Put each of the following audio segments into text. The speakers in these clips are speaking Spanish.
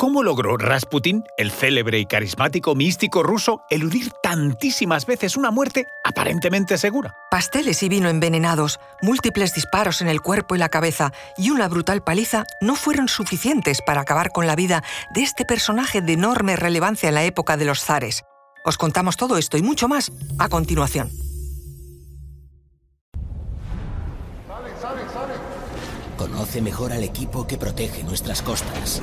¿Cómo logró Rasputin, el célebre y carismático místico ruso, eludir tantísimas veces una muerte aparentemente segura? Pasteles y vino envenenados, múltiples disparos en el cuerpo y la cabeza y una brutal paliza no fueron suficientes para acabar con la vida de este personaje de enorme relevancia en la época de los zares. Os contamos todo esto y mucho más a continuación. Conoce mejor al equipo que protege nuestras costas.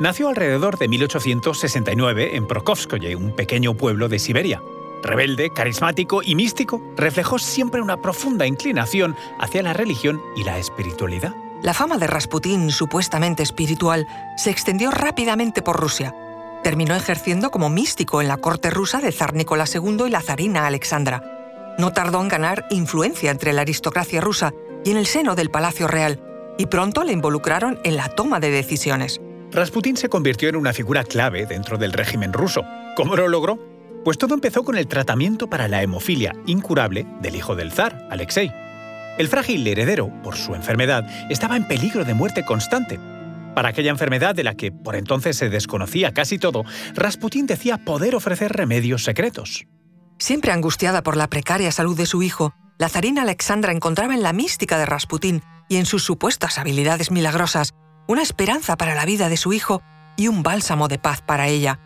Nació alrededor de 1869 en Prokofskoye, un pequeño pueblo de Siberia. Rebelde, carismático y místico, reflejó siempre una profunda inclinación hacia la religión y la espiritualidad. La fama de Rasputín, supuestamente espiritual, se extendió rápidamente por Rusia. Terminó ejerciendo como místico en la corte rusa de zar Nicolás II y la zarina Alexandra. No tardó en ganar influencia entre la aristocracia rusa y en el seno del Palacio Real, y pronto le involucraron en la toma de decisiones. Rasputín se convirtió en una figura clave dentro del régimen ruso. ¿Cómo lo logró? Pues todo empezó con el tratamiento para la hemofilia incurable del hijo del zar, Alexei. El frágil heredero, por su enfermedad, estaba en peligro de muerte constante. Para aquella enfermedad de la que por entonces se desconocía casi todo, Rasputín decía poder ofrecer remedios secretos. Siempre angustiada por la precaria salud de su hijo, la zarina Alexandra encontraba en la mística de Rasputín y en sus supuestas habilidades milagrosas una esperanza para la vida de su hijo y un bálsamo de paz para ella.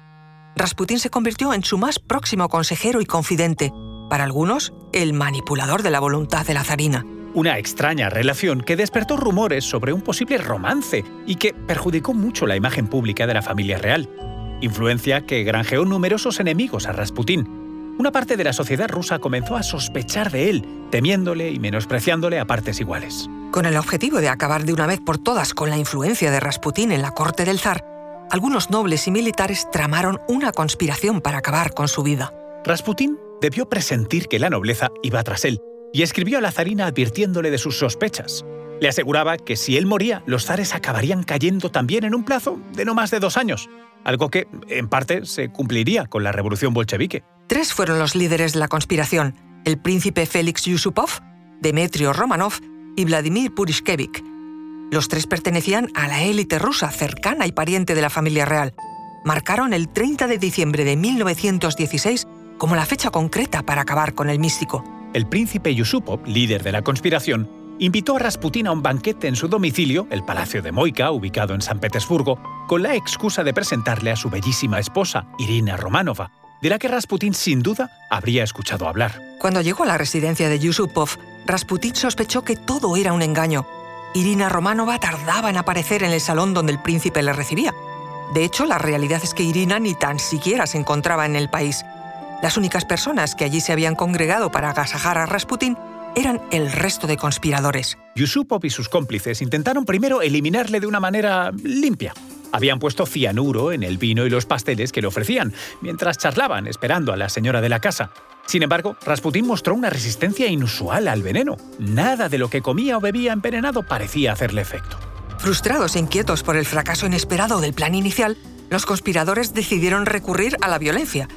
Rasputín se convirtió en su más próximo consejero y confidente, para algunos, el manipulador de la voluntad de la zarina. Una extraña relación que despertó rumores sobre un posible romance y que perjudicó mucho la imagen pública de la familia real. Influencia que granjeó numerosos enemigos a Rasputín. Una parte de la sociedad rusa comenzó a sospechar de él, temiéndole y menospreciándole a partes iguales. Con el objetivo de acabar de una vez por todas con la influencia de Rasputín en la corte del zar, algunos nobles y militares tramaron una conspiración para acabar con su vida. Rasputín debió presentir que la nobleza iba tras él y escribió a la zarina advirtiéndole de sus sospechas. Le aseguraba que si él moría, los zares acabarían cayendo también en un plazo de no más de dos años, algo que, en parte, se cumpliría con la revolución bolchevique. Tres fueron los líderes de la conspiración, el príncipe Félix Yusupov, Demetrio Romanov y Vladimir Purishkevich. Los tres pertenecían a la élite rusa cercana y pariente de la familia real. Marcaron el 30 de diciembre de 1916 como la fecha concreta para acabar con el místico. El príncipe Yusupov, líder de la conspiración, invitó a Rasputín a un banquete en su domicilio, el Palacio de Moika, ubicado en San Petersburgo, con la excusa de presentarle a su bellísima esposa, Irina Romanova, de la que Rasputín sin duda habría escuchado hablar. Cuando llegó a la residencia de Yusupov, Rasputin sospechó que todo era un engaño. Irina Romanova tardaba en aparecer en el salón donde el príncipe le recibía. De hecho, la realidad es que Irina ni tan siquiera se encontraba en el país. Las únicas personas que allí se habían congregado para agasajar a Rasputin eran el resto de conspiradores. Yusupov y sus cómplices intentaron primero eliminarle de una manera limpia. Habían puesto cianuro en el vino y los pasteles que le ofrecían, mientras charlaban esperando a la señora de la casa. Sin embargo, Rasputín mostró una resistencia inusual al veneno. Nada de lo que comía o bebía envenenado parecía hacerle efecto. Frustrados e inquietos por el fracaso inesperado del plan inicial, los conspiradores decidieron recurrir a la violencia.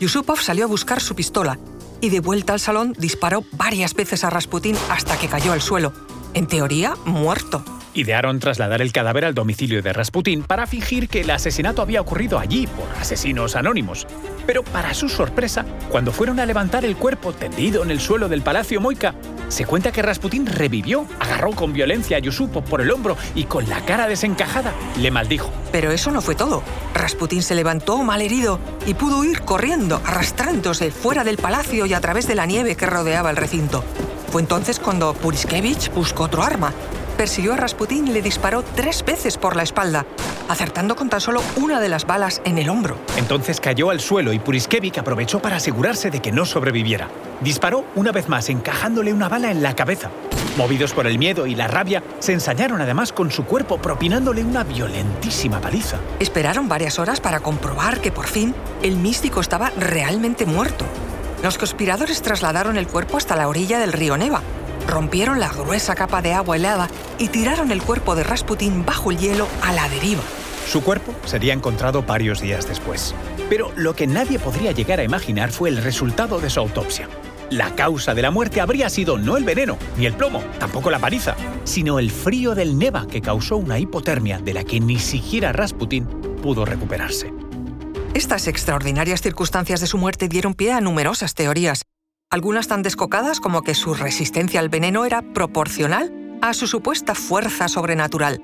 Yusupov salió a buscar su pistola y de vuelta al salón disparó varias veces a Rasputín hasta que cayó al suelo, en teoría muerto. Idearon trasladar el cadáver al domicilio de Rasputín para fingir que el asesinato había ocurrido allí por asesinos anónimos. Pero para su sorpresa, cuando fueron a levantar el cuerpo tendido en el suelo del Palacio Moika, se cuenta que Rasputín revivió, agarró con violencia a Yusupo por el hombro y con la cara desencajada le maldijo. Pero eso no fue todo. Rasputín se levantó malherido y pudo huir corriendo, arrastrándose fuera del palacio y a través de la nieve que rodeaba el recinto. Fue entonces cuando Puriskevich buscó otro arma persiguió a Rasputín y le disparó tres veces por la espalda, acertando con tan solo una de las balas en el hombro. Entonces cayó al suelo y Puriskevich aprovechó para asegurarse de que no sobreviviera. Disparó una vez más, encajándole una bala en la cabeza. Movidos por el miedo y la rabia, se ensañaron además con su cuerpo, propinándole una violentísima paliza. Esperaron varias horas para comprobar que por fin el místico estaba realmente muerto. Los conspiradores trasladaron el cuerpo hasta la orilla del río Neva, rompieron la gruesa capa de agua helada y tiraron el cuerpo de Rasputín bajo el hielo a la deriva. Su cuerpo sería encontrado varios días después. Pero lo que nadie podría llegar a imaginar fue el resultado de su autopsia. La causa de la muerte habría sido no el veneno, ni el plomo, tampoco la paliza, sino el frío del neva que causó una hipotermia de la que ni siquiera Rasputin pudo recuperarse. Estas extraordinarias circunstancias de su muerte dieron pie a numerosas teorías, algunas tan descocadas como que su resistencia al veneno era proporcional a su supuesta fuerza sobrenatural,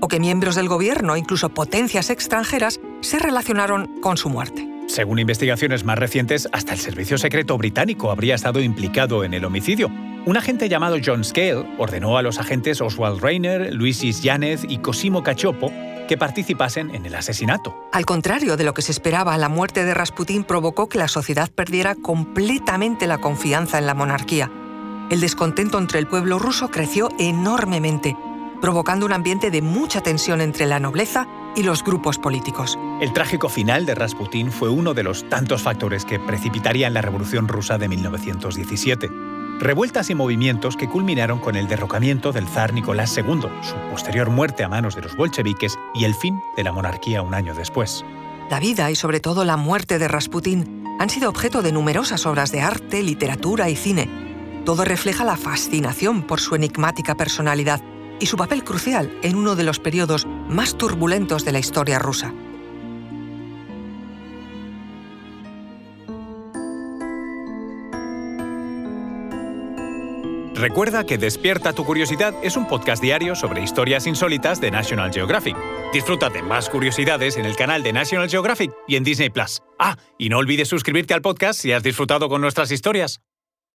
o que miembros del gobierno, incluso potencias extranjeras, se relacionaron con su muerte. Según investigaciones más recientes, hasta el servicio secreto británico habría estado implicado en el homicidio. Un agente llamado John Scale ordenó a los agentes Oswald Reiner, Luis Yanez y Cosimo Cachopo que participasen en el asesinato. Al contrario de lo que se esperaba, la muerte de Rasputín provocó que la sociedad perdiera completamente la confianza en la monarquía. El descontento entre el pueblo ruso creció enormemente, provocando un ambiente de mucha tensión entre la nobleza y los grupos políticos. El trágico final de Rasputín fue uno de los tantos factores que precipitarían la Revolución rusa de 1917. Revueltas y movimientos que culminaron con el derrocamiento del zar Nicolás II, su posterior muerte a manos de los bolcheviques y el fin de la monarquía un año después. La vida y sobre todo la muerte de Rasputín han sido objeto de numerosas obras de arte, literatura y cine. Todo refleja la fascinación por su enigmática personalidad y su papel crucial en uno de los periodos más turbulentos de la historia rusa. Recuerda que Despierta tu Curiosidad es un podcast diario sobre historias insólitas de National Geographic. Disfruta de más curiosidades en el canal de National Geographic y en Disney Plus. Ah, y no olvides suscribirte al podcast si has disfrutado con nuestras historias.